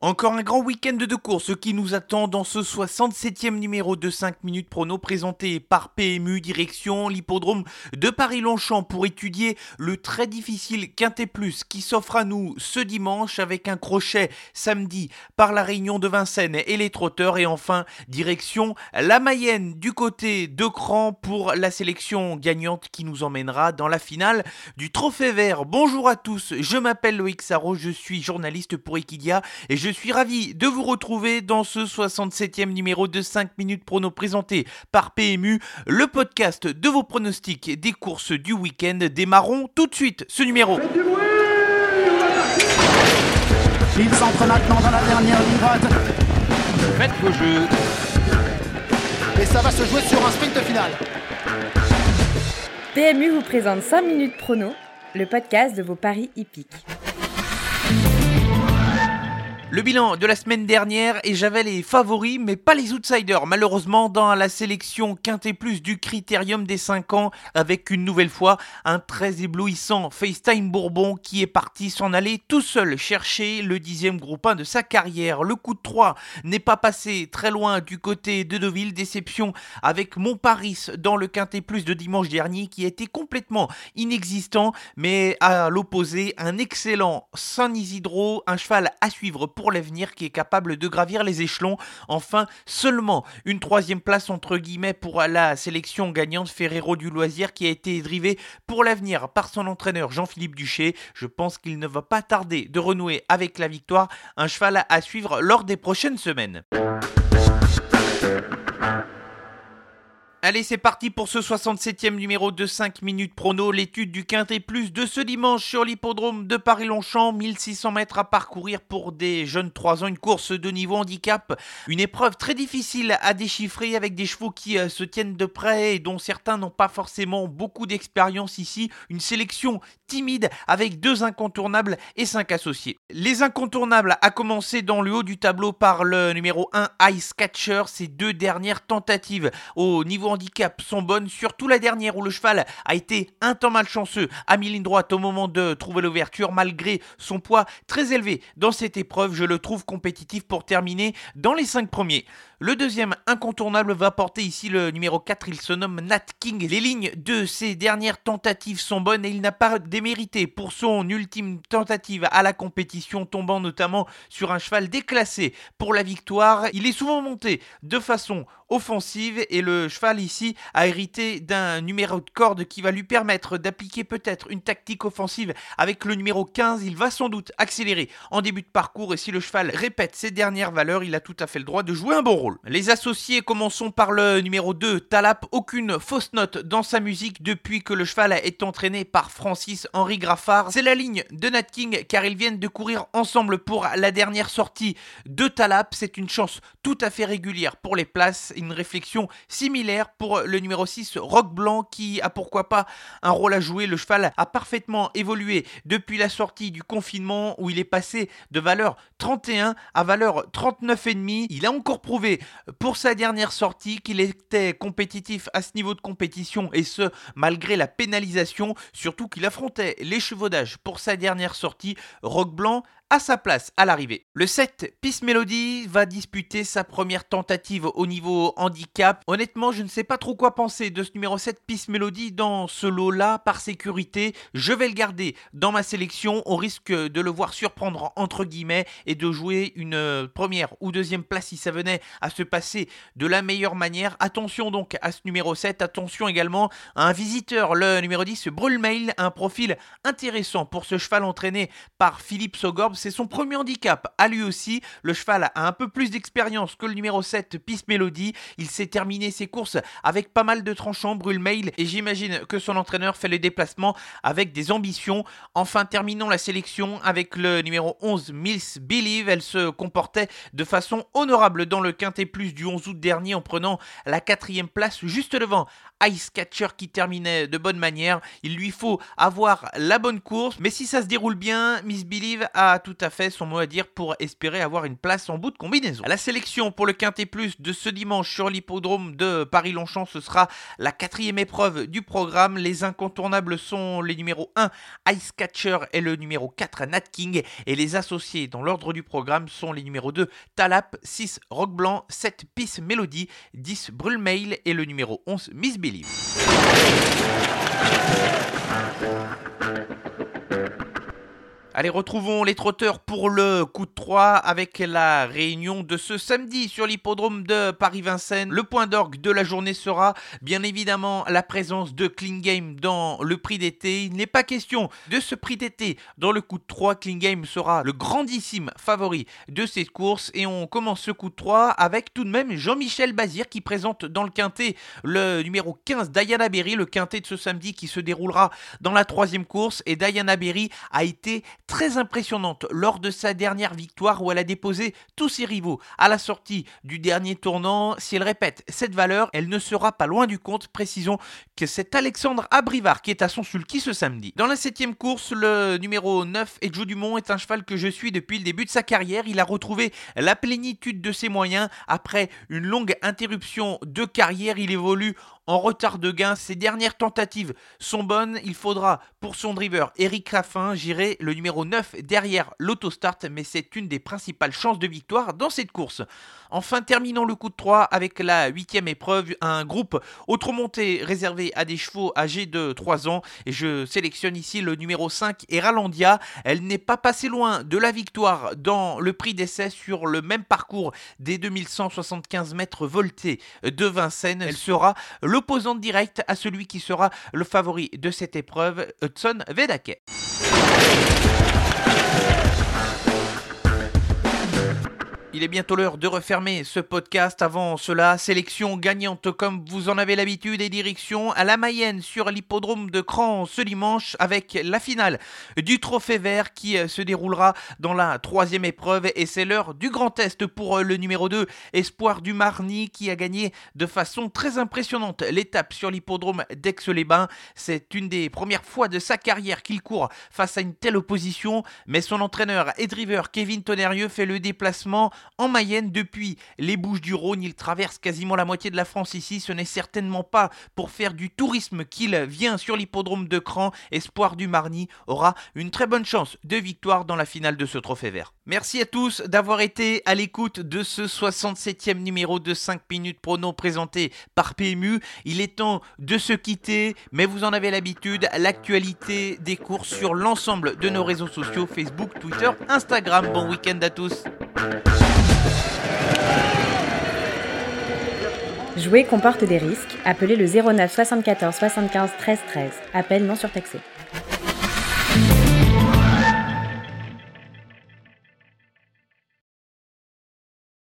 Encore un grand week-end de course qui nous attend dans ce 67e numéro de 5 minutes prono présenté par PMU direction l'hippodrome de Paris-Longchamp pour étudier le très difficile Quintet Plus qui s'offre à nous ce dimanche avec un crochet samedi par la Réunion de Vincennes et les trotteurs et enfin direction la Mayenne du côté de Cran pour la sélection gagnante qui nous emmènera dans la finale du Trophée Vert. Bonjour à tous, je m'appelle Loïc Sarro, je suis journaliste pour Equidia et je je suis ravi de vous retrouver dans ce 67e numéro de 5 minutes prono présenté par PMU, le podcast de vos pronostics des courses du week-end. Démarrons tout de suite ce numéro. Il s'entre maintenant dans la dernière ligne Faites vos jeux. Et ça va se jouer sur un sprint final. PMU vous présente 5 minutes prono, le podcast de vos paris hippiques. Le bilan de la semaine dernière et j'avais les favoris mais pas les outsiders malheureusement dans la sélection Quintet Plus du Critérium des 5 ans avec une nouvelle fois un très éblouissant FaceTime Bourbon qui est parti s'en aller tout seul chercher le dixième groupe 1 de sa carrière. Le coup de 3 n'est pas passé très loin du côté de Deauville, déception avec mon Paris dans le Quintet Plus de dimanche dernier qui était complètement inexistant mais à l'opposé un excellent San Isidro, un cheval à suivre pour l'avenir qui est capable de gravir les échelons. Enfin, seulement une troisième place entre guillemets pour la sélection gagnante Ferrero du Loisir qui a été drivé pour l'avenir par son entraîneur Jean-Philippe Duché. Je pense qu'il ne va pas tarder de renouer avec la victoire, un cheval à suivre lors des prochaines semaines. Allez, c'est parti pour ce 67e numéro de 5 minutes prono, l'étude du Quintet Plus de ce dimanche sur l'hippodrome de Paris-Longchamp, 1600 mètres à parcourir pour des jeunes 3 ans, une course de niveau handicap, une épreuve très difficile à déchiffrer avec des chevaux qui euh, se tiennent de près et dont certains n'ont pas forcément beaucoup d'expérience ici, une sélection timide avec deux incontournables et cinq associés. Les incontournables a commencé dans le haut du tableau par le numéro 1 Ice Catcher, ces deux dernières tentatives au niveau handicap sont bonnes, surtout la dernière où le cheval a été un temps malchanceux à mi-ligne droite au moment de trouver l'ouverture, malgré son poids très élevé. Dans cette épreuve, je le trouve compétitif pour terminer dans les 5 premiers. Le deuxième incontournable va porter ici le numéro 4, il se nomme Nat King. Les lignes de ses dernières tentatives sont bonnes et il n'a pas démérité pour son ultime tentative à la compétition, tombant notamment sur un cheval déclassé pour la victoire. Il est souvent monté de façon offensive et le cheval ici a hérité d'un numéro de corde qui va lui permettre d'appliquer peut-être une tactique offensive avec le numéro 15. Il va sans doute accélérer en début de parcours et si le cheval répète ses dernières valeurs, il a tout à fait le droit de jouer un bon rôle. Les associés commençons par le numéro 2, Talap. Aucune fausse note dans sa musique depuis que le cheval est entraîné par Francis Henri Graffard. C'est la ligne de Nat King car ils viennent de courir ensemble pour la dernière sortie de Talap. C'est une chance tout à fait régulière pour les places une réflexion similaire pour le numéro 6, Rock Blanc, qui a pourquoi pas un rôle à jouer. Le cheval a parfaitement évolué depuis la sortie du confinement où il est passé de valeur 31 à valeur 39,5. Il a encore prouvé pour sa dernière sortie qu'il était compétitif à ce niveau de compétition et ce malgré la pénalisation, surtout qu'il affrontait l'échevaudage pour sa dernière sortie. Rock Blanc à sa place à l'arrivée. Le 7, Peace Melody, va disputer sa première tentative au niveau handicap. Honnêtement, je ne sais pas trop quoi penser de ce numéro 7, Peace Melody, dans ce lot-là, par sécurité. Je vais le garder dans ma sélection, au risque de le voir surprendre entre guillemets et de jouer une euh, première ou deuxième place si ça venait à se passer de la meilleure manière. Attention donc à ce numéro 7, attention également à un visiteur, le numéro 10, Brulmail, un profil intéressant pour ce cheval entraîné par Philippe Sogorb c'est son premier handicap. À lui aussi, le cheval a un peu plus d'expérience que le numéro 7, Peace Melody. Il s'est terminé ses courses avec pas mal de tranchants, brûle mail, et j'imagine que son entraîneur fait les déplacements avec des ambitions. Enfin, terminons la sélection avec le numéro 11, Mills Believe. Elle se comportait de façon honorable dans le Quintet Plus du 11 août dernier en prenant la quatrième place juste devant Ice Catcher qui terminait de bonne manière. Il lui faut avoir la bonne course, mais si ça se déroule bien, Miss Believe a tout à fait son mot à dire pour espérer avoir une place en bout de combinaison. La sélection pour le Quintet Plus de ce dimanche sur l'hippodrome de Paris-Longchamp, ce sera la quatrième épreuve du programme. Les incontournables sont les numéros 1 Ice Catcher et le numéro 4 Nat King. Et les associés dans l'ordre du programme sont les numéros 2 Talap, 6 Rock Blanc, 7 Peace Melody, 10 Brulmail et le numéro 11 Miss Believe. Allez, retrouvons les trotteurs pour le coup de 3 avec la réunion de ce samedi sur l'hippodrome de Paris-Vincennes. Le point d'orgue de la journée sera bien évidemment la présence de Clean dans le prix d'été. Il n'est pas question de ce prix d'été dans le coup de 3. Clean sera le grandissime favori de cette course et on commence ce coup de 3 avec tout de même Jean-Michel Bazir qui présente dans le quintet le numéro 15 Diana Berry, le quintet de ce samedi qui se déroulera dans la troisième course et Diana Berry a été très impressionnante lors de sa dernière victoire où elle a déposé tous ses rivaux à la sortie du dernier tournant. Si elle répète cette valeur, elle ne sera pas loin du compte. Précisons que c'est Alexandre Abrivard qui est à son sulky ce samedi. Dans la septième course, le numéro 9, Edjo Dumont, est un cheval que je suis depuis le début de sa carrière. Il a retrouvé la plénitude de ses moyens après une longue interruption de carrière. Il évolue en retard de gain. Ses dernières tentatives sont bonnes. Il faudra pour son driver Eric Raffin gérer le numéro 9 derrière l'autostart, mais c'est une des principales chances de victoire dans cette course. Enfin, terminons le coup de 3 avec la huitième épreuve, un groupe autre montée réservé à des chevaux âgés de 3 ans. Je sélectionne ici le numéro 5, Eralandia. Elle n'est pas passée loin de la victoire dans le prix d'essai sur le même parcours des 2175 mètres voltés de Vincennes. Elle sera l'opposante directe à celui qui sera le favori de cette épreuve, Hudson Vedake. Il est bientôt l'heure de refermer ce podcast. Avant cela, sélection gagnante comme vous en avez l'habitude et direction à la Mayenne sur l'hippodrome de Cran ce dimanche avec la finale du Trophée Vert qui euh, se déroulera dans la troisième épreuve et c'est l'heure du Grand Test pour euh, le numéro 2, Espoir du Marny qui a gagné de façon très impressionnante l'étape sur l'hippodrome d'Aix-les-Bains. C'est une des premières fois de sa carrière qu'il court face à une telle opposition, mais son entraîneur et driver Kevin Tonnerrieux fait le déplacement en Mayenne depuis les Bouches du Rhône. Il traverse quasiment la moitié de la France ici. Ce n'est certainement pas pour faire du tourisme qu'il vient sur l'hippodrome de Cran. Espoir du Marny aura une très bonne chance de victoire dans la finale de ce trophée vert. Merci à tous d'avoir été à l'écoute de ce 67e numéro de 5 minutes prono présenté par PMU. Il est temps de se quitter, mais vous en avez l'habitude, l'actualité des courses sur l'ensemble de nos réseaux sociaux, Facebook, Twitter, Instagram. Bon week-end à tous. Jouer comporte des risques. Appelez le 09 74 75 13 13. Appel non surtaxé.